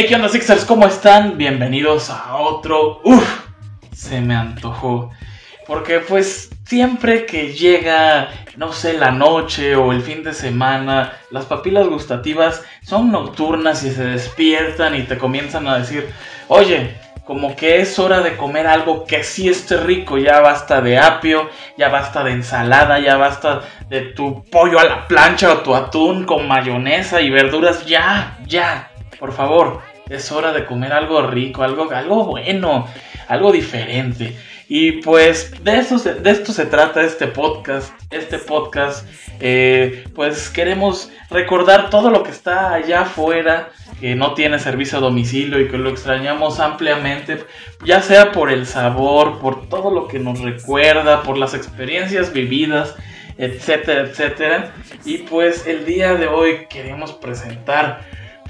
Hey, ¿qué onda, Sixers? ¿Cómo están? Bienvenidos a otro. Uf, se me antojó. Porque, pues, siempre que llega, no sé, la noche o el fin de semana, las papilas gustativas son nocturnas y se despiertan y te comienzan a decir: Oye, como que es hora de comer algo que sí esté rico. Ya basta de apio, ya basta de ensalada, ya basta de tu pollo a la plancha o tu atún con mayonesa y verduras. Ya, ya por favor, es hora de comer algo rico, algo, algo bueno, algo diferente. Y pues de, de esto se trata este podcast. Este podcast, eh, pues queremos recordar todo lo que está allá afuera, que no tiene servicio a domicilio y que lo extrañamos ampliamente, ya sea por el sabor, por todo lo que nos recuerda, por las experiencias vividas, etcétera, etcétera. Y pues el día de hoy queremos presentar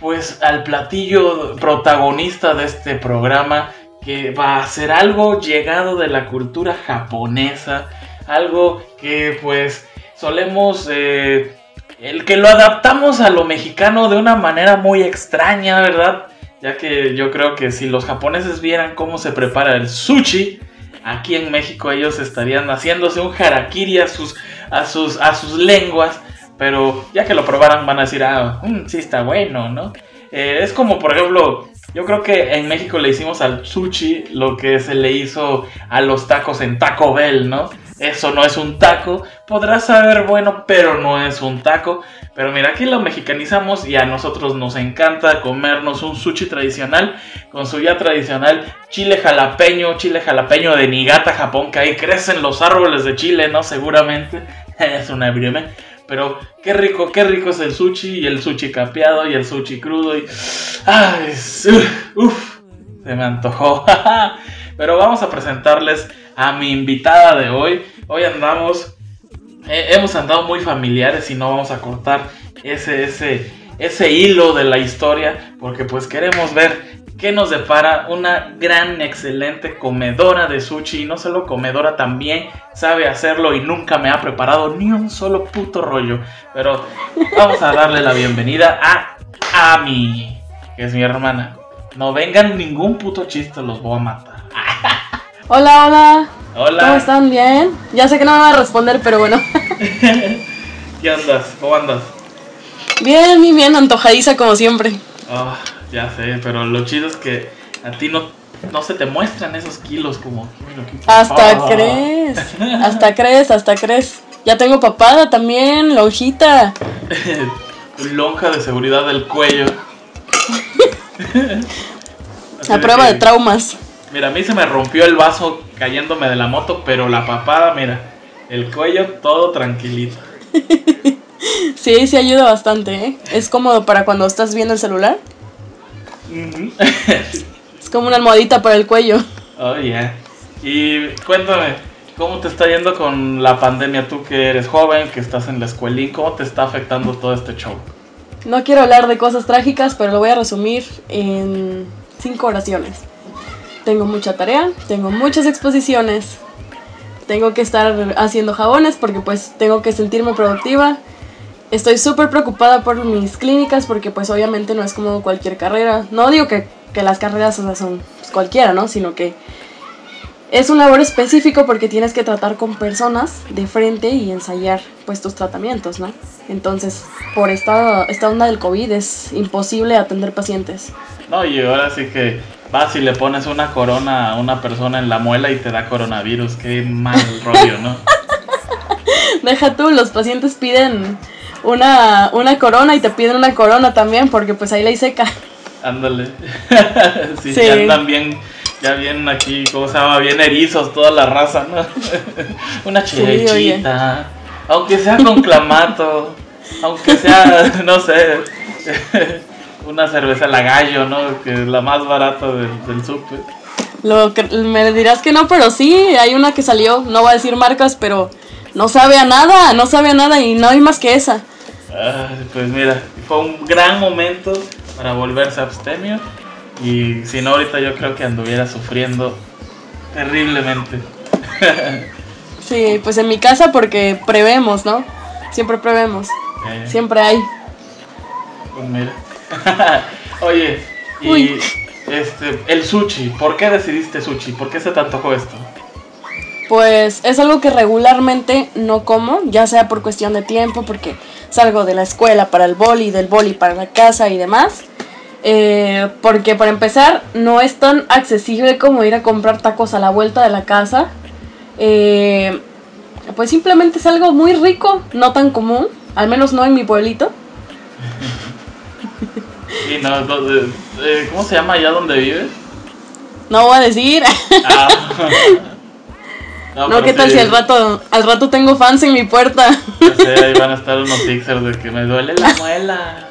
pues al platillo protagonista de este programa que va a ser algo llegado de la cultura japonesa, algo que pues solemos eh, el que lo adaptamos a lo mexicano de una manera muy extraña, ¿verdad? Ya que yo creo que si los japoneses vieran cómo se prepara el sushi, aquí en México ellos estarían haciéndose un harakiri a sus, a sus, a sus lenguas pero ya que lo probaran van a decir, ah, mm, sí está bueno, ¿no? Eh, es como, por ejemplo, yo creo que en México le hicimos al sushi lo que se le hizo a los tacos en Taco Bell, ¿no? Eso no es un taco, podrá saber bueno, pero no es un taco. Pero mira, aquí lo mexicanizamos y a nosotros nos encanta comernos un sushi tradicional con su ya tradicional chile jalapeño, chile jalapeño de Niigata, Japón, que ahí crecen los árboles de chile, ¿no? Seguramente. es una broma. Pero qué rico, qué rico es el sushi y el sushi capeado y el sushi crudo y... ¡Ay! ¡Uf! Se me antojó. Pero vamos a presentarles a mi invitada de hoy. Hoy andamos... hemos andado muy familiares y no vamos a cortar ese, ese, ese hilo de la historia porque pues queremos ver que nos depara una gran, excelente comedora de sushi. Y no solo comedora, también sabe hacerlo y nunca me ha preparado ni un solo puto rollo. Pero vamos a darle la bienvenida a Ami, que es mi hermana. No vengan ningún puto chiste, los voy a matar. Hola, hola. Hola. ¿Cómo están? ¿Bien? Ya sé que no me va a responder, pero bueno. ¿Qué andas? ¿Cómo andas? Bien, bien, bien, antojadiza como siempre. Oh, ya sé, pero lo chido es que a ti no, no se te muestran esos kilos como... Hasta crees, hasta crees, hasta crees. Ya tengo papada también, lonjita. Lonja de seguridad del cuello. A prueba de traumas. Mira, a mí se me rompió el vaso cayéndome de la moto, pero la papada, mira, el cuello todo tranquilito. Sí, sí ayuda bastante, ¿eh? Es cómodo para cuando estás viendo el celular. es como una almohadita para el cuello. Oh, yeah. Y cuéntame, ¿cómo te está yendo con la pandemia? Tú que eres joven, que estás en la escuelín, ¿cómo te está afectando todo este show? No quiero hablar de cosas trágicas, pero lo voy a resumir en cinco oraciones. Tengo mucha tarea, tengo muchas exposiciones, tengo que estar haciendo jabones porque pues tengo que sentirme productiva estoy súper preocupada por mis clínicas porque pues obviamente no es como cualquier carrera. No digo que, las carreras son pues, cualquiera, ¿no? Sino que es un labor específico porque tienes que tratar con personas de frente y ensayar pues tus tratamientos, ¿no? Entonces, por esta, esta onda del COVID es imposible atender pacientes. No, y ahora sí que vas y le pones una corona a una persona en la muela y te da coronavirus. Qué mal rollo, ¿no? Deja tú, los pacientes piden una, una corona y te piden una corona también porque pues ahí la seca. Ándale. sí, Ya andan bien, ya bien aquí, ¿cómo se llama? Bien erizos toda la raza, ¿no? una chilechita. aunque sea con clamato. aunque sea, no sé, una cerveza la gallo, ¿no? Que es la más barata del, del súper. Lo que, me dirás que no, pero sí, hay una que salió, no voy a decir marcas, pero no sabe a nada, no sabe a nada y no hay más que esa. pues mira, fue un gran momento para volverse abstemio y si no ahorita yo creo que anduviera sufriendo terriblemente. sí, pues en mi casa porque prevemos, ¿no? Siempre prevemos. Eh. Siempre hay. Pues mira. Oye, Y Uy. este, el sushi, ¿por qué decidiste sushi? ¿Por qué se te antojó esto? Pues es algo que regularmente no como, ya sea por cuestión de tiempo, porque salgo de la escuela para el boli, del boli para la casa y demás. Eh, porque para empezar, no es tan accesible como ir a comprar tacos a la vuelta de la casa. Eh, pues simplemente es algo muy rico, no tan común, al menos no en mi pueblito. Y no, no, eh, eh, ¿cómo se llama allá donde vives? No voy a decir. Ah. No, ¿qué tal sí, si al rato, al rato tengo fans en mi puerta? ya sé, ahí van a estar unos pixels de que me duele la muela.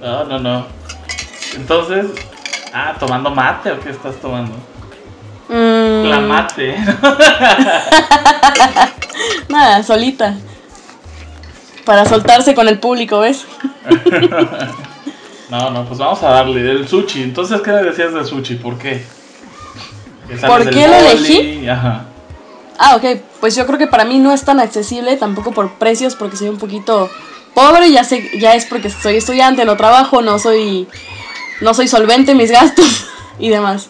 No, no, no. Entonces, ah, tomando mate o qué estás tomando? Mm, La mate. Nada, solita. Para soltarse con el público, ¿ves? No, no, pues vamos a darle el sushi. Entonces, ¿qué me decías del sushi? ¿Por qué? ¿Por qué lo elegí? Ajá. Ah, ok. Pues yo creo que para mí no es tan accesible, tampoco por precios, porque soy un poquito pobre. Ya sé, ya es porque soy estudiante, no trabajo, no soy, no soy solvente en mis gastos y demás.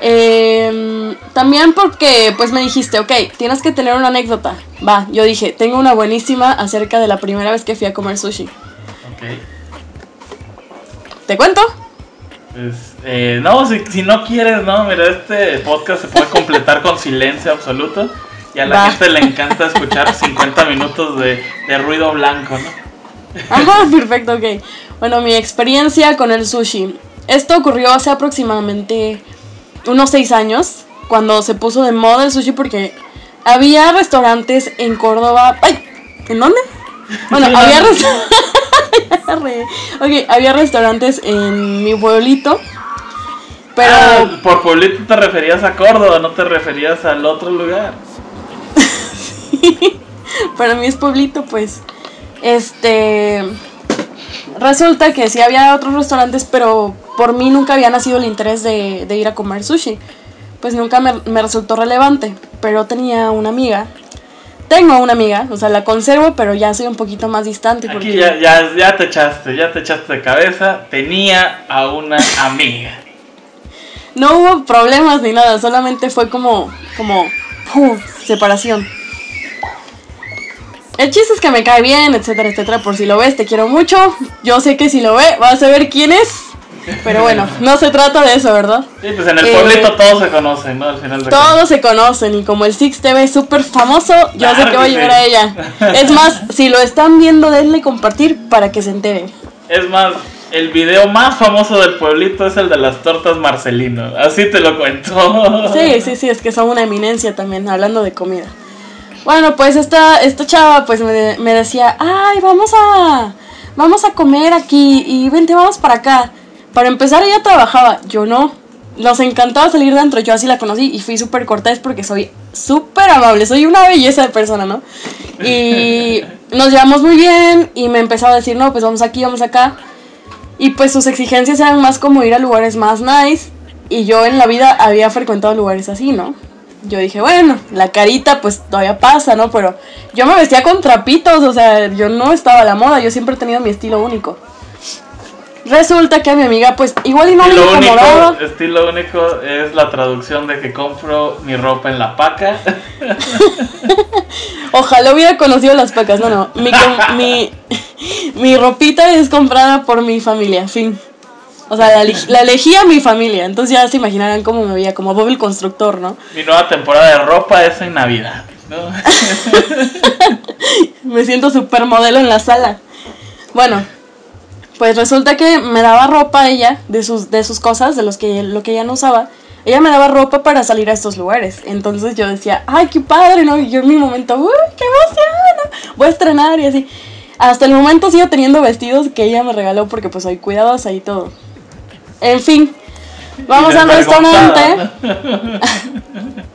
Em, también porque, pues me dijiste, ok, tienes que tener una anécdota. Va, yo dije, tengo una buenísima acerca de la primera vez que fui a comer sushi. Ok. ¿Te cuento? Pues, eh, no, si, si no quieres, no, mira, este podcast se puede completar con silencio absoluto. Y a la Va. gente le encanta escuchar 50 minutos de, de ruido blanco, ¿no? Ajá, perfecto, ok. Bueno, mi experiencia con el sushi. Esto ocurrió hace aproximadamente unos seis años, cuando se puso de moda el sushi porque había restaurantes en Córdoba. ¡Ay! ¿En dónde? Bueno, había, había restaurantes en mi pueblito, pero... Ah, por pueblito te referías a Córdoba, no te referías al otro lugar. para mí es pueblito, pues. Este. Resulta que sí había otros restaurantes, pero por mí nunca había nacido el interés de, de ir a comer sushi. Pues nunca me, me resultó relevante. Pero tenía una amiga. Tengo una amiga, o sea, la conservo, pero ya soy un poquito más distante. Porque Aquí ya, ya, ya te echaste, ya te echaste de cabeza. Tenía a una amiga. No hubo problemas ni nada, solamente fue como. como. ¡pum! separación. El chiste es que me cae bien, etcétera, etcétera. Por si lo ves, te quiero mucho. Yo sé que si lo ve, vas a ver quién es. Pero bueno, no se trata de eso, ¿verdad? Sí, pues en el Eh, pueblito todos se conocen, ¿no? Al final de Todos se conocen y como el Six TV es súper famoso, yo sé que va a que llegar a ella. Es más, si lo están viendo, denle compartir para que se enteren. Es más, el video más famoso del pueblito es el de las tortas Marcelino. Así te lo cuento. Sí, sí, sí, es que son una eminencia también, hablando de comida. Bueno, pues esta, esta chava pues me, me decía, ay, vamos a, vamos a comer aquí y vente, vamos para acá. Para empezar ella trabajaba, yo no. Nos encantaba salir dentro, yo así la conocí y fui súper cortés porque soy súper amable, soy una belleza de persona, ¿no? Y nos llevamos muy bien y me empezaba a decir, no, pues vamos aquí, vamos acá. Y pues sus exigencias eran más como ir a lugares más nice. Y yo en la vida había frecuentado lugares así, ¿no? Yo dije, bueno, la carita pues todavía pasa, ¿no? Pero yo me vestía con trapitos, o sea, yo no estaba a la moda, yo siempre he tenido mi estilo único. Resulta que a mi amiga pues igual y no le Estilo incomodaba. único, estilo único es la traducción de que compro mi ropa en la paca. Ojalá hubiera conocido las pacas, no, no. Mi, mi, mi ropita es comprada por mi familia, fin. O sea, la, la elegía mi familia, entonces ya se imaginarán cómo me veía, como Bob el constructor, ¿no? Mi nueva temporada de ropa es en Navidad. ¿no? Me siento súper modelo en la sala. Bueno, pues resulta que me daba ropa ella de sus, de sus cosas, de los que, lo que ella no usaba. Ella me daba ropa para salir a estos lugares. Entonces yo decía, ay, qué padre, ¿no? Y yo en mi momento, uy, qué emoción, voy a estrenar y así. Hasta el momento sigo teniendo vestidos que ella me regaló porque pues soy cuidadosa y todo. En fin, vamos al restaurante.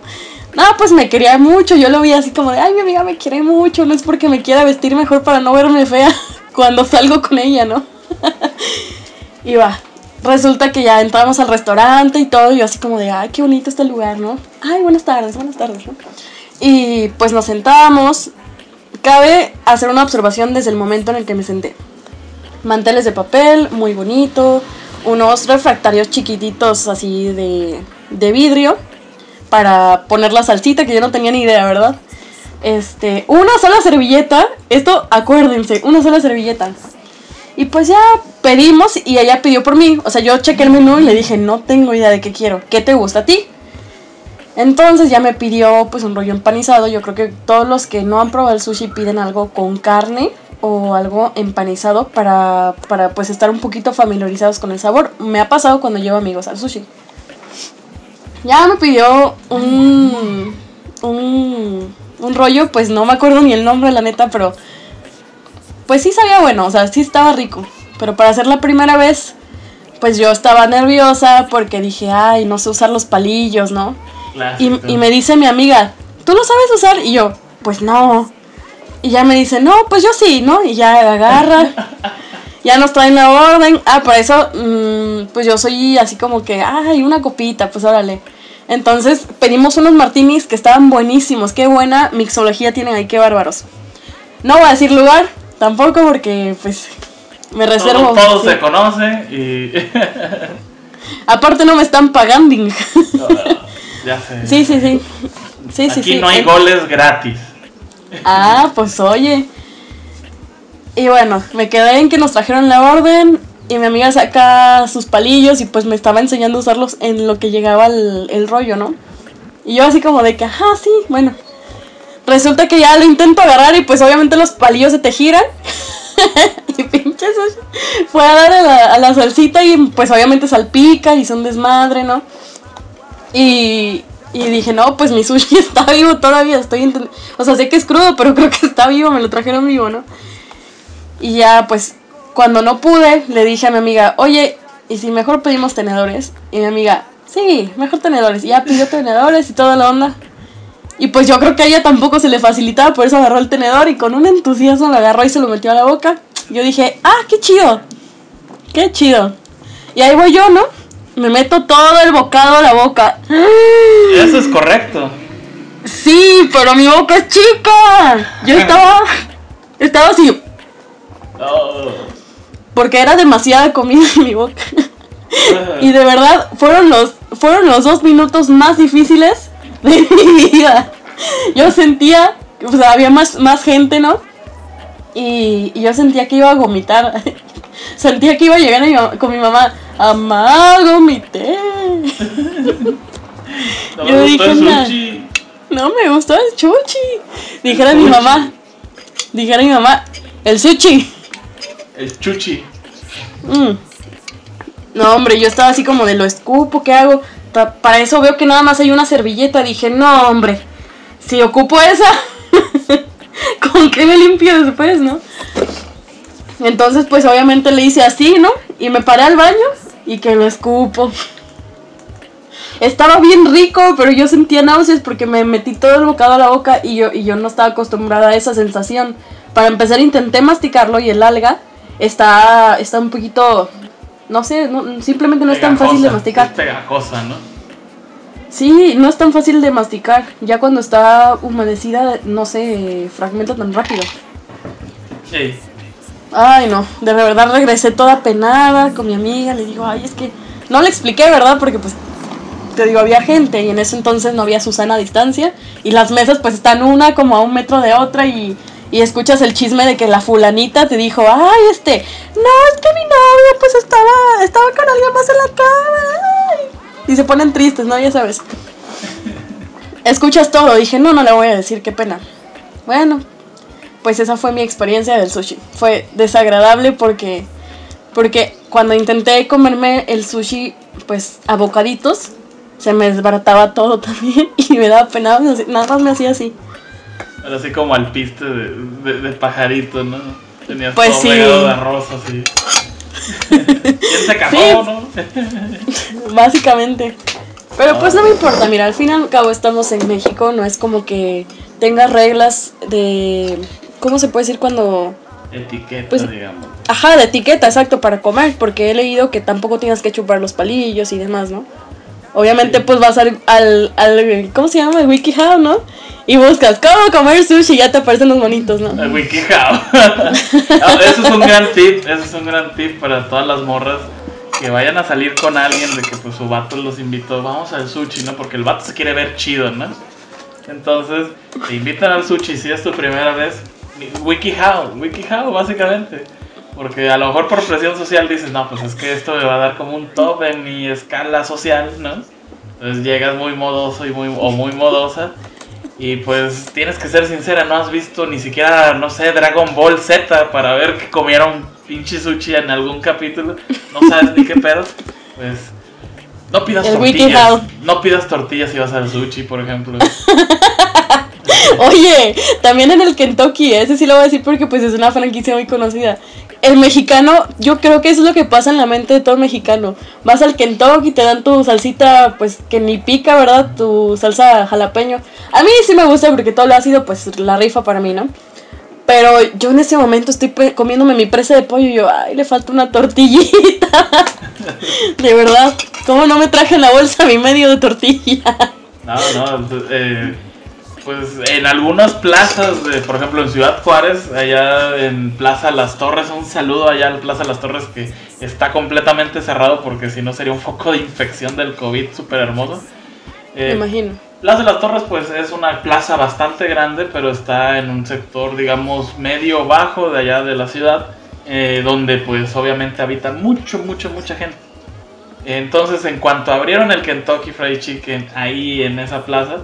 No, pues me quería mucho. Yo lo vi así como de, ay, mi amiga me quiere mucho. No es porque me quiera vestir mejor para no verme fea cuando salgo con ella, ¿no? y va. Resulta que ya entramos al restaurante y todo. Y yo así como de, ay, qué bonito este lugar, ¿no? Ay, buenas tardes, buenas tardes, ¿no? Y pues nos sentamos. Cabe hacer una observación desde el momento en el que me senté. manteles de papel, muy bonito, unos refractarios chiquititos así de, de vidrio para poner la salsita, que yo no tenía ni idea, ¿verdad? Este, una sola servilleta, esto acuérdense, una sola servilleta. Y pues ya pedimos y ella pidió por mí. O sea, yo chequé el menú y le dije, no tengo idea de qué quiero. ¿Qué te gusta a ti? Entonces ya me pidió pues un rollo empanizado. Yo creo que todos los que no han probado el sushi piden algo con carne o algo empanizado para, para pues estar un poquito familiarizados con el sabor. Me ha pasado cuando llevo amigos al sushi. Ya me pidió un, un, un rollo, pues no me acuerdo ni el nombre, la neta, pero pues sí sabía bueno, o sea, sí estaba rico. Pero para hacer la primera vez, pues yo estaba nerviosa porque dije, ay, no sé usar los palillos, ¿no? Y, y, me dice mi amiga, ¿tú lo sabes usar? Y yo, pues no. Y ya me dice, no, pues yo sí, ¿no? Y ya agarra. ya nos traen la orden. Ah, por eso, mmm, pues yo soy así como que, ay, una copita, pues órale. Entonces pedimos unos martinis que estaban buenísimos. Qué buena mixología tienen ahí, qué bárbaros. No voy a decir lugar, tampoco porque pues me reservo. Todo, todo se conoce y. Aparte no me están pagando. ya sé. Sí, sí, sí. Sí, Aquí sí, sí. no hay goles gratis. Ah, pues oye. Y bueno, me quedé en que nos trajeron la orden y mi amiga saca sus palillos y pues me estaba enseñando a usarlos en lo que llegaba el, el rollo, ¿no? Y yo así como de que, ajá, sí, bueno. Resulta que ya lo intento agarrar y pues obviamente los palillos se te giran. y pinche sushi. Fue a dar a la, la salsita y pues obviamente salpica y son desmadre, ¿no? Y, y dije, no, pues mi sushi está vivo todavía, estoy O sea, sé que es crudo, pero creo que está vivo, me lo trajeron vivo, ¿no? Y ya, pues, cuando no pude, le dije a mi amiga, oye, ¿y si mejor pedimos tenedores? Y mi amiga, sí, mejor tenedores. Y ya pidió tenedores y toda la onda. Y pues yo creo que a ella tampoco se le facilitaba, por eso agarró el tenedor y con un entusiasmo lo agarró y se lo metió a la boca. Yo dije, ah, qué chido, qué chido. Y ahí voy yo, ¿no? Me meto todo el bocado a la boca. Eso es correcto. Sí, pero mi boca es chica. Yo estaba, estaba así, Oh. porque era demasiada comida en mi boca. Y de verdad, fueron los, fueron los dos minutos más difíciles de mi vida. Yo sentía, o sea, había más, más gente, ¿no? Y, y yo sentía que iba a vomitar. Sentía que iba a llegar a mi ma- con mi mamá, mamá, vomité. No Yo dije, sushi. No me gustó el chuchi. Dijera mi mamá, dijera mi mamá, el sushi. El chuchi. Mm. No, hombre, yo estaba así como de lo escupo, ¿qué hago? Pa- para eso veo que nada más hay una servilleta. Dije, no, hombre, si ocupo esa, ¿con qué me limpio después, no? Entonces, pues obviamente le hice así, ¿no? Y me paré al baño y que lo escupo. Estaba bien rico, pero yo sentía náuseas porque me metí todo el bocado a la boca y yo, y yo no estaba acostumbrada a esa sensación. Para empezar intenté masticarlo y el alga está, está un poquito, no sé, no- simplemente no es tan fácil de masticar. Es pegajosa, ¿no? Sí, no es tan fácil de masticar. Ya cuando está humedecida, no se fragmenta tan rápido. Sí. Ay, no, de verdad regresé toda penada con mi amiga. Le digo, ay, es que no le expliqué, ¿verdad? Porque pues te digo, había gente y en ese entonces no había Susana a distancia. Y las mesas pues están una como a un metro de otra y, y escuchas el chisme de que la fulanita te dijo, ay, este, no, es que mi novio pues estaba, estaba con alguien más en la cama. ay". Y se ponen tristes, ¿no? Ya sabes. Escuchas todo. Dije, no, no le voy a decir, qué pena. Bueno, pues esa fue mi experiencia del sushi. Fue desagradable porque porque cuando intenté comerme el sushi pues a bocaditos se me desbarataba todo también y me daba pena, nada más me hacía así. Era así como al piste de, de, de pajarito, ¿no? Tenías Pues todo sí. de arroz así. ¿Quién se cagó, Sí. no? Básicamente. Pero pues no me importa, mira, al fin y al cabo estamos en México, no es como que tengas reglas de ¿cómo se puede decir cuando Etiqueta, Pues- digamos. Ajá, de etiqueta, exacto, para comer, porque he leído que tampoco tienes que chupar los palillos y demás, ¿no? Obviamente, pues vas al, al, al- ¿cómo se llama? El WikiHow, ¿no? y buscas cómo comer sushi y ya te aparecen los monitos, ¿no? El WikiHow. Ese es un gran tip, ese es un gran tip para todas las morras que vayan a salir con alguien de que pues su vato los invitó, vamos al sushi, ¿no? Porque el vato se quiere ver chido, ¿no? Entonces, te invitan al sushi si es tu primera vez. WikiHow, WikiHow básicamente. Porque a lo mejor por presión social dices, no, pues es que esto me va a dar como un top en mi escala social, ¿no? Entonces llegas muy modoso y muy, o muy modosa. Y pues tienes que ser sincera, no has visto ni siquiera, no sé, Dragon Ball Z para ver que comieron pinche sushi en algún capítulo. No sabes ni qué pedo. Pues no pidas El tortillas. No pidas tortillas si vas al sushi, por ejemplo. Oye, también en el Kentucky, ese sí lo voy a decir porque pues es una franquicia muy conocida. El mexicano, yo creo que eso es lo que pasa en la mente de todo mexicano. Vas al Kentucky, te dan tu salsita, pues que ni pica, ¿verdad? Tu salsa jalapeño. A mí sí me gusta porque todo lo ha sido pues la rifa para mí, ¿no? Pero yo en ese momento estoy comiéndome mi presa de pollo y yo, ay, le falta una tortillita. de verdad, ¿cómo no me traje en la bolsa mi medio de tortilla? No, no, eh, pues en algunas plazas, de, por ejemplo en Ciudad Juárez, allá en Plaza Las Torres, un saludo allá en Plaza Las Torres que está completamente cerrado porque si no sería un foco de infección del COVID súper hermoso. Me Eh, imagino. Plaza las Torres pues es una plaza bastante grande, pero está en un sector digamos medio bajo de allá de la ciudad, eh, donde pues obviamente habita mucho, mucho, mucha gente. Entonces en cuanto abrieron el Kentucky Fried Chicken ahí en esa plaza,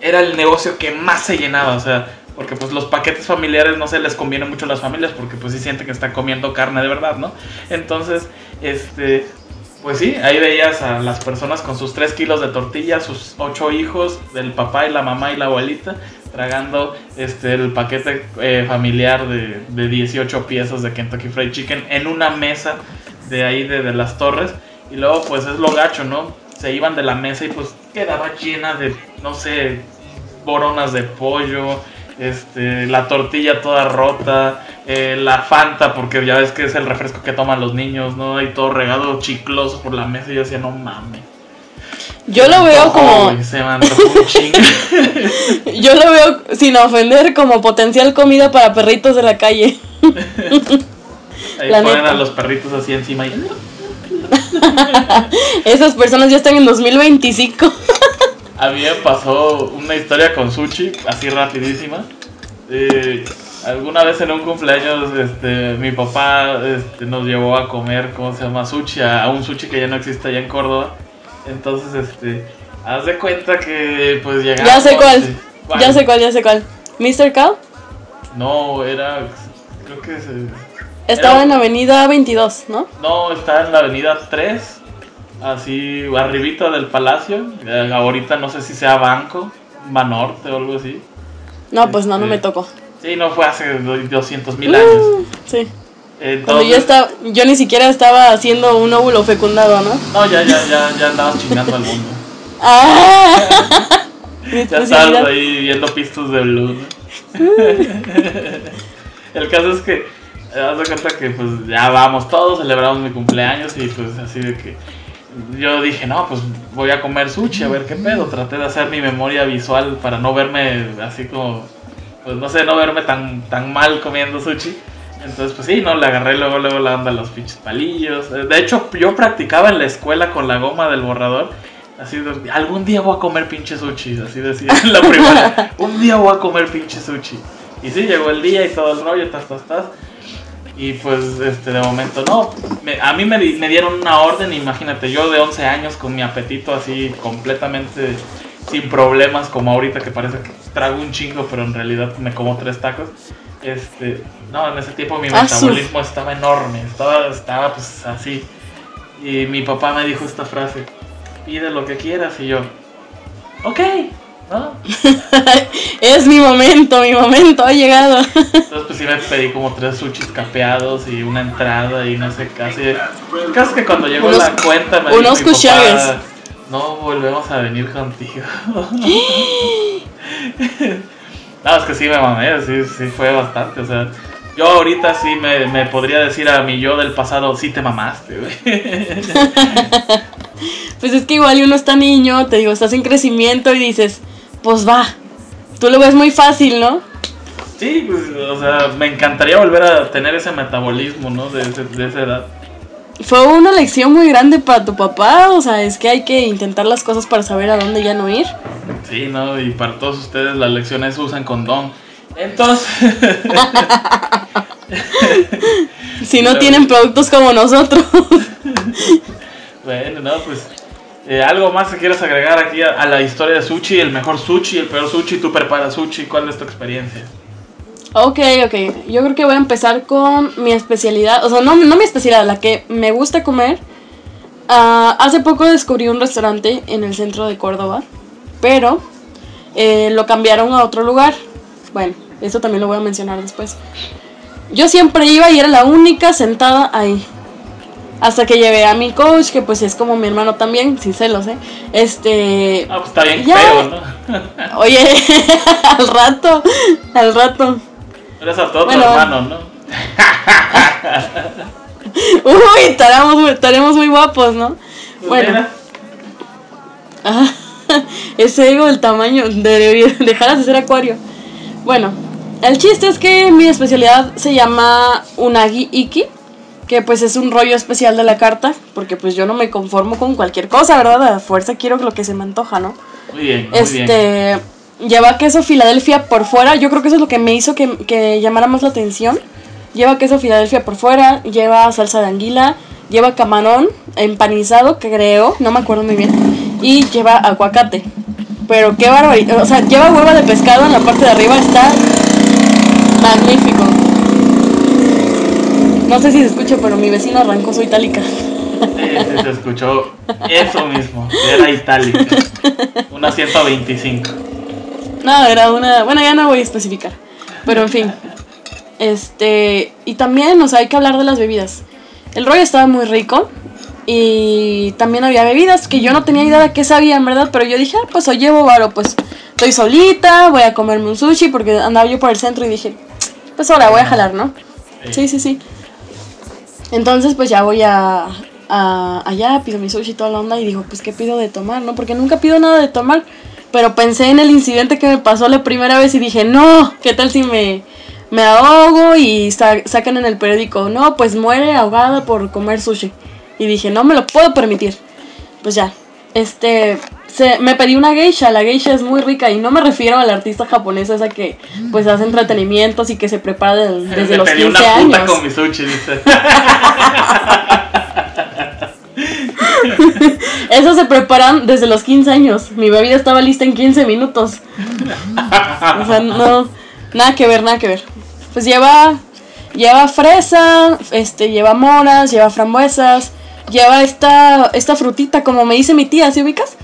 era el negocio que más se llenaba, o sea, porque pues los paquetes familiares no se les conviene mucho a las familias porque pues sí sienten que están comiendo carne de verdad, ¿no? Entonces, este, pues sí, ahí veías a las personas con sus 3 kilos de tortilla, sus 8 hijos, del papá y la mamá y la abuelita, tragando este, el paquete eh, familiar de, de 18 piezas de Kentucky Fried Chicken en una mesa de ahí de, de las torres. Y luego pues es lo gacho, ¿no? Se iban de la mesa y pues quedaba llena de, no sé, boronas de pollo, este, la tortilla toda rota, eh, la Fanta, porque ya ves que es el refresco que toman los niños, ¿no? Y todo regado chicloso por la mesa y yo decía, no mames. Yo lo veo como, se un yo lo veo sin ofender como potencial comida para perritos de la calle. Ahí La ponen neta. a los perritos así encima y... Esas personas ya están en 2025. A mí me pasó una historia con sushi, así rapidísima. Eh, alguna vez en un cumpleaños, este, mi papá este, nos llevó a comer, ¿cómo se llama? Sushi, a, a un sushi que ya no existe allá en Córdoba. Entonces, este, haz de cuenta que pues llegamos. Ya sé cuál. Ya sé cuál, ya sé cuál. ¿Mr. Cow? No, era, creo que se, Estaba Era- en Avenida 22, ¿no? No, está en la avenida 3, así arribita del palacio. Eh, ahorita no sé si sea Banco, Banorte o algo así. No, pues no, no me tocó. Sí, no fue hace 200 mil años. Mm, sí. Entonces, Cuando yo estaba, yo ni siquiera estaba haciendo un óvulo fecundado, ¿no? No, ya, ya, ya, ya andabas chingando al mundo. ¡Ah! Ya estabas ahí viendo pistos de blue. ¿no? El caso es que, eh, haz de cuenta que pues ya vamos todos, celebramos mi cumpleaños y pues así de que yo dije, no, pues voy a comer sushi, a ver qué pedo. Traté de hacer mi memoria visual para no verme así como, pues no sé, no verme tan, tan mal comiendo sushi. Entonces, pues sí, no, le agarré luego, luego la onda a los pinches palillos. De hecho, yo practicaba en la escuela con la goma del borrador. Así de, algún día voy a comer pinche sushi, así decía la primaria. Un día voy a comer pinche sushi. Y sí, llegó el día y todo el rollo, tas, tas, tas. Y pues, este, de momento, no. Me- a mí me, me dieron una orden, imagínate, yo de 11 años con mi apetito así completamente sin problemas, como ahorita que parece que trago un chingo, pero en realidad me como tres tacos. Este, no, en ese tiempo mi Ah, metabolismo estaba enorme, estaba, estaba pues así. Y mi papá me dijo esta frase, pide lo que quieras, y yo, ok, ¿no? es mi momento, mi momento ha llegado. Entonces pues sí me pedí como tres sushis capeados y una entrada y no sé casi. Casi que cuando llegó Unos- la cuenta me unos dijo papá, no volvemos a venir contigo. no, es que sí me mamé, sí, sí fue bastante, o sea. Yo ahorita sí me, me podría decir a mi yo del pasado, sí te mamaste, güey. Pues es que igual y uno está niño, te digo, estás en crecimiento y dices, pues va, Tú lo ves muy fácil, ¿no? Sí, pues, o sea, me encantaría volver a tener ese metabolismo, ¿no? De, ese- de esa edad. Fue una lección muy grande para tu papá, o sea, es que hay que intentar las cosas para saber a dónde ya no ir. Sí, ¿no? Y para todos ustedes las lecciones usan condón. Entonces, Si no tienen productos como nosotros. bueno, no, pues... eh, ¿Algo más que quieras agregar aquí a, la historia de sushi? El mejor sushi, el peor sushi, tú preparas sushi, ¿cuál es tu experiencia? Ok, ok. Yo creo que voy a empezar con mi especialidad. O sea, no, no mi especialidad, la que me gusta comer. Ah, hace poco descubrí un restaurante en el centro de Córdoba, pero eh, lo cambiaron a otro lugar. Bueno, eso también lo voy a mencionar después. Yo siempre iba y era la única sentada ahí. Hasta que llevé a mi coach, que pues es como mi hermano también, sí se lo sé. Este. Ah, pues está bien Ya. feo, ¿no? Oye, al rato, al rato. Eres a todo Bueno. tu hermano, ¿no? Uy, estaremos, muy- estaremos muy guapos, ¿no? Bueno, ajá, ese ego, el tamaño, debería dejar de ser acuario. Bueno, el chiste es que mi especialidad se llama Unagi Iki, que pues es un rollo especial de la carta, porque pues yo no me conformo con cualquier cosa, ¿verdad? A fuerza quiero lo que se me antoja, ¿no? Muy bien, muy bien. Este, lleva queso Filadelfia por fuera. Yo creo que eso es lo que me hizo que, que llamara más la atención. Lleva queso Filadelfia por fuera, lleva salsa de anguila, lleva camarón empanizado, creo, no me acuerdo muy bien, y lleva aguacate. Pero qué barbaridad, o sea, lleva hueva de pescado en la parte de arriba, está magnífico. No sé si se escucha, pero mi vecino arrancó su itálica. Sí, sí, se escuchó eso mismo. Era itálica. Una 125. No, era una. Bueno, ya no voy a especificar. Pero en fin. Este. Y también, o sea, hay que hablar de las bebidas. El rollo estaba muy rico. Y también había bebidas que yo no tenía idea de qué sabían, ¿verdad? Pero yo dije, ah, pues hoy llevo varo, pues estoy solita, voy a comerme un sushi porque andaba yo por el centro y dije, pues ahora voy a jalar, ¿no? Sí, sí, sí. Entonces, pues ya voy a, a- allá, pido mi sushi y toda la onda y digo, pues qué pido de tomar, ¿no? Porque nunca pido nada de tomar. Pero pensé en el incidente que me pasó la primera vez y dije, no, ¿qué tal si me, me ahogo y sa- sacan en el periódico, no, pues muere ahogada por comer sushi? Y dije, no me lo puedo permitir. Pues ya, este, se, me pedí una geisha, la geisha es muy rica y no me refiero a la artista japonesa esa que pues hace entretenimientos y que se prepara del- desde Me los pedí 15 una puta años. con mi sushi, dice. Eso se preparan desde los 15 años. Mi bebida estaba lista en 15 minutos. O sea, no, nada que ver, nada que ver. Pues lleva, lleva fresa, este, lleva moras, lleva frambuesas, lleva esta, esta frutita, como me dice mi tía, ¿sí ubicas?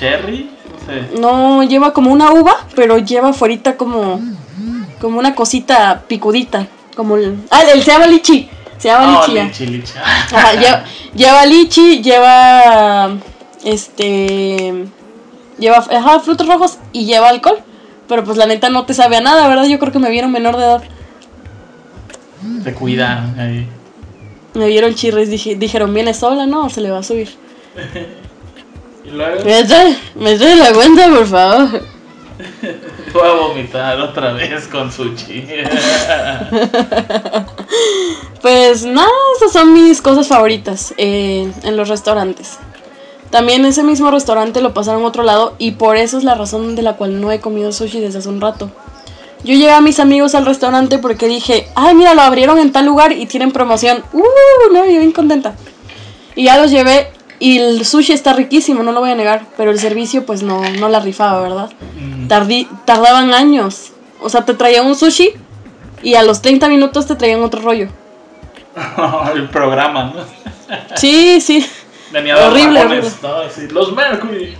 Cherry, no sé. No, lleva como una uva, pero lleva fuerita como, como una cosita picudita, como el, ah, el se llama lichi, se llama Oh, lichi lichi, lichi. Ajá, lleva, lleva lichi, lleva este lleva ajá, frutos rojos y lleva alcohol. Pero pues la neta no te sabe a nada, ¿verdad? Yo creo que me vieron menor de edad. Se cuidaron ahí. Me vieron chirres, dije, dijeron, viene sola, no, se le va a subir. Y luego Me trae, me trae la cuenta, por favor. voy a vomitar otra vez con sushi. Pues nada, esas son mis cosas favoritas eh, en los restaurantes. También ese mismo restaurante lo pasaron a otro lado y por eso es la razón de la cual no he comido sushi desde hace un rato. Yo llevé a mis amigos al restaurante porque dije, ay mira, lo abrieron en tal lugar y tienen promoción. Uh, no, yo bien contenta. Y ya los llevé y el sushi está riquísimo, no lo voy a negar, pero el servicio pues no, no la rifaba, ¿verdad? Mm, Tardí, tardaban años. O sea, te traían un sushi y a los 30 minutos te traían otro rollo. El programa, ¿no? Sí, sí. Venía de Horrible, Ramones, ¿no? Los Mercury.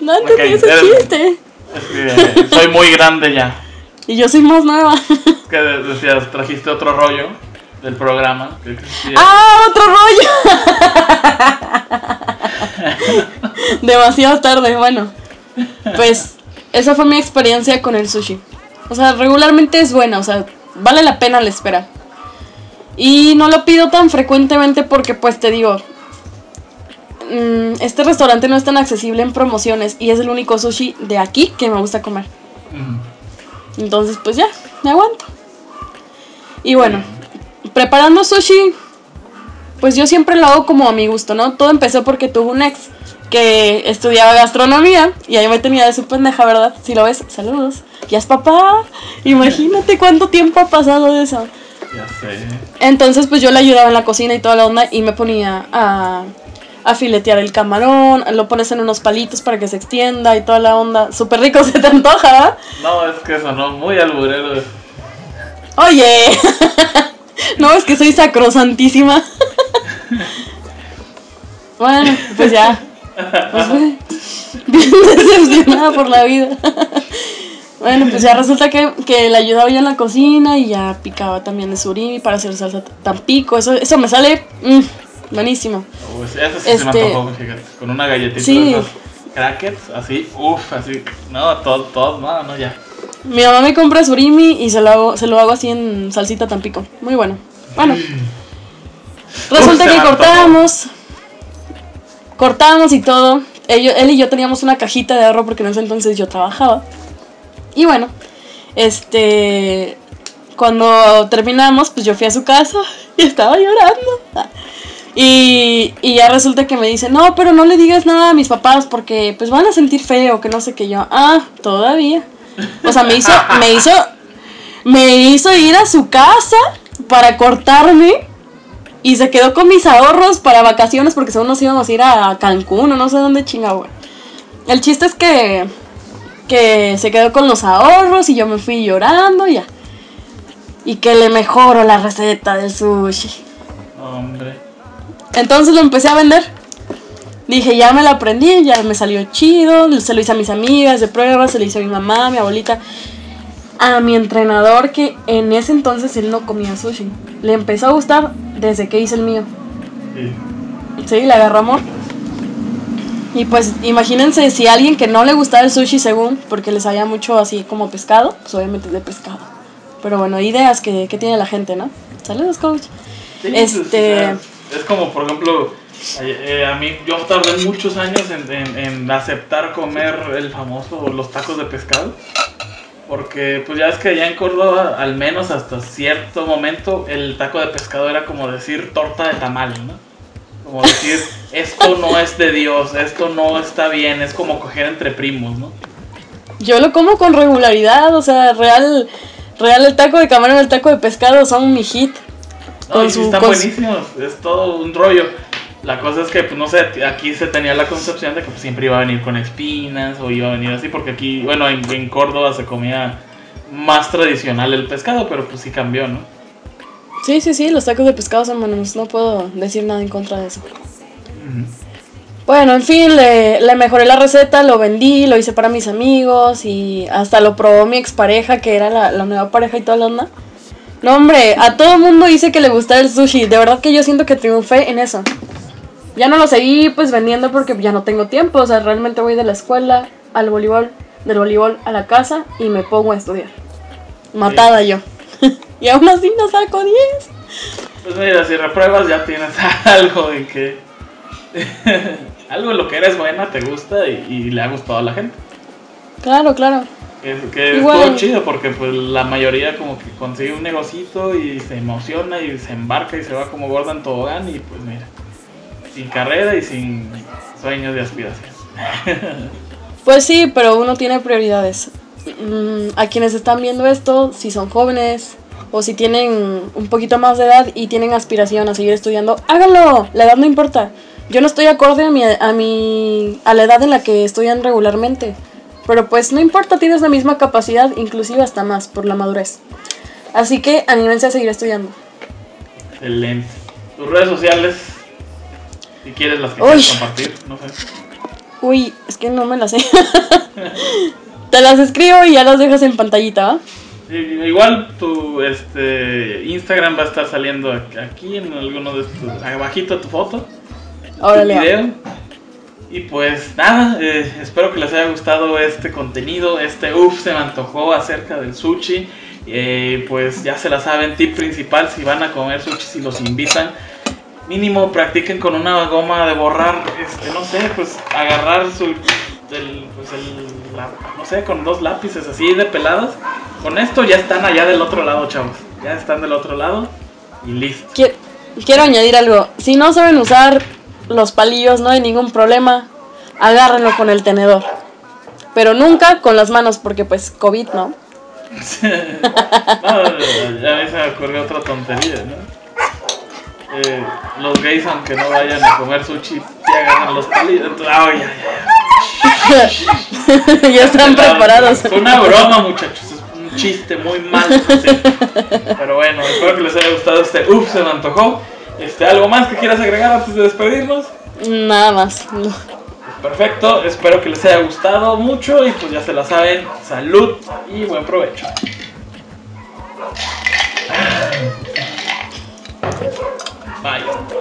No entendí Ok, ese eres- chiste. Es que eh, soy muy grande ya. Y yo soy más nueva. Que de- decías, trajiste otro rollo del programa. Que. ¡Ah, otro rollo! Demasiado tarde, bueno. Pues esa fue mi experiencia con el sushi. O sea, regularmente es buena, o sea, vale la pena la espera. Y no lo pido tan frecuentemente porque, pues te digo, mm, este restaurante no es tan accesible en promociones y es el único sushi de aquí que me gusta comer. Entonces, pues ya, me aguanto. Y bueno, preparando sushi, pues yo siempre lo hago como a mi gusto, ¿no? Todo empezó porque tuve un ex que estudiaba gastronomía y ahí me tenía de su pendeja, ¿verdad? Si lo ves, saludos. Ya es papá. Imagínate cuánto tiempo ha pasado de eso. Ya sé. Entonces, pues yo le ayudaba en la cocina y toda la onda y me ponía a, a filetear el camarón, lo pones en unos palitos para que se extienda y toda la onda. Súper rico, se te antoja. No, es que sonó muy alburero. Oye, no, es que soy sacrosantísima. bueno, pues ya. Pues fue bien decepcionada por la vida. bueno, pues ya resulta que, que le ayudaba yo en la cocina y ya picaba también de surimi para hacer salsa tampico. Eso, eso me sale mm, buenísimo. Pues eso sí se me Este- antojó. Con una galletita Sí. crackers, así, uff, así. No, todo, todo, no, no, ya. Mi mamá me compra surimi y se lo hago, se lo hago así en salsita tampico. Muy bueno. Bueno. Resulta Uf, que cortamos. Cortamos y todo. Ello- él y yo teníamos una cajita de ahorro porque en ese entonces yo trabajaba. Y bueno, este. Cuando terminamos, pues yo fui a su casa y estaba llorando. Y, y ya resulta que me dice, no, pero no le digas nada a mis papás porque pues van a sentir feo, que no sé qué yo. Ah, todavía. O sea, me hizo, me hizo, me hizo ir a su casa para cortarme y se quedó con mis ahorros para vacaciones porque según nos íbamos a ir a Cancún o no sé dónde chingado. El chiste es que, que se quedó con los ahorros y yo me fui llorando y ya. Y que le mejoro la receta del sushi. Hombre. Entonces lo empecé a vender. Dije, ya me la aprendí, ya me salió chido. Se lo hice a mis amigas de prueba, se lo hice a mi mamá, a mi abuelita. A mi entrenador, que en ese entonces él no comía sushi. Le empezó a gustar desde que hice el mío. Sí. Sí, le agarró amor. Y pues imagínense si a alguien que no le gustaba el sushi según, porque les sabía mucho así como pescado, pues obviamente de pescado. Pero bueno, ideas que, que tiene la gente, ¿no? Saludos, coach. Sí, Este- pues, o sea, es como, por ejemplo, eh, eh, a mí, yo tardé muchos años en, en- en aceptar comer el famoso, los tacos de pescado. Porque, pues ya es que allá en Córdoba, al menos hasta cierto momento, el taco de pescado era como decir torta de tamal, ¿no? Como decir, esto no es de Dios, esto no está bien, es como coger entre primos, ¿no? Yo lo como con regularidad, o sea, real, real el taco de camarón y el taco de pescado son mi hit. No, Con y sí su- están con su- buenísimos, es todo un rollo. La cosa es que, pues no sé, aquí se tenía la concepción de que pues, siempre iba a venir con espinas o iba a venir así, porque aquí, bueno, en, en Córdoba se comía más tradicional el pescado, pero pues sí cambió, ¿no? Sí, sí, sí, los tacos de pescado son buenos, no puedo decir nada en contra de eso. Bueno, en fin, le, le mejoré la receta, lo vendí, lo hice para mis amigos y hasta lo probó mi expareja, que era la, la nueva pareja y toda la onda. No, hombre, a todo mundo hice que le gustara el sushi. De verdad que yo siento que triunfé en eso. Ya no lo seguí pues vendiendo porque ya no tengo tiempo. O sea, realmente voy de la escuela al voleibol, del voleibol a la casa y me pongo a estudiar. Matada yo. y aún así no saco 10. Pues mira, si repruebas ya tienes algo en que... algo en lo que eres buena, te gusta y, y le ha gustado a la gente. Claro, claro. Que, que Igual. estuvo chido porque pues la mayoría como que consigue un negocito y se emociona y se embarca y se va como gorda en tobogán y pues mira, sin carrera y sin sueños de aspiración. Pues sí, pero uno tiene prioridades. Mm, a quienes están viendo esto, si son jóvenes o si tienen un poquito más de edad y tienen aspiración a seguir estudiando, háganlo. La edad no importa. Yo no estoy acorde a mi, a mi a la edad en la que estudian regularmente. Pero pues no importa, tienes la misma capacidad, inclusive hasta más por la madurez. Así que anímense a seguir estudiando. Excelente. Tus redes sociales, si quieres las que Uy. quieres compartir, no sé. Uy, es que no me las sé. Te las escribo y ya las dejas en pantallita, ¿va? Igual tu este Instagram va a estar saliendo aquí en alguno de estos, abajito tu foto. Órale. va. video. Y pues nada, eh, espero que les haya gustado este contenido, este uff se me antojó acerca del sushi. Eh, pues ya se la saben, tip principal, si van a comer sushi, si los invitan, mínimo practiquen con una goma de borrar, este, no sé, pues agarrar su, el, pues el, la- no sé, con dos lápices así de peladas. Con esto ya están allá del otro lado, chavos. Ya están del otro lado y listo. Qui- Quiero añadir algo. Si no saben usar los palillos, no hay ningún problema. Agárrenlo con el tenedor. Pero nunca con las manos, porque pues COVID, ¿no? no, ya a mí se me ocurrió otra tontería, ¿no? Eh, los gays, aunque no vayan a comer sushi, ya agarran los pálidos. Oh, ya, ya. ya están preparados. Fue una broma, muchachos. Es un chiste muy mal. Pero bueno, espero que les haya gustado este. Uf, se me antojó. Este, ¿Algo más que quieras agregar antes de despedirnos? Nada más. No. Perfecto, espero que les haya gustado mucho y pues ya se la saben, salud y buen provecho. Bye.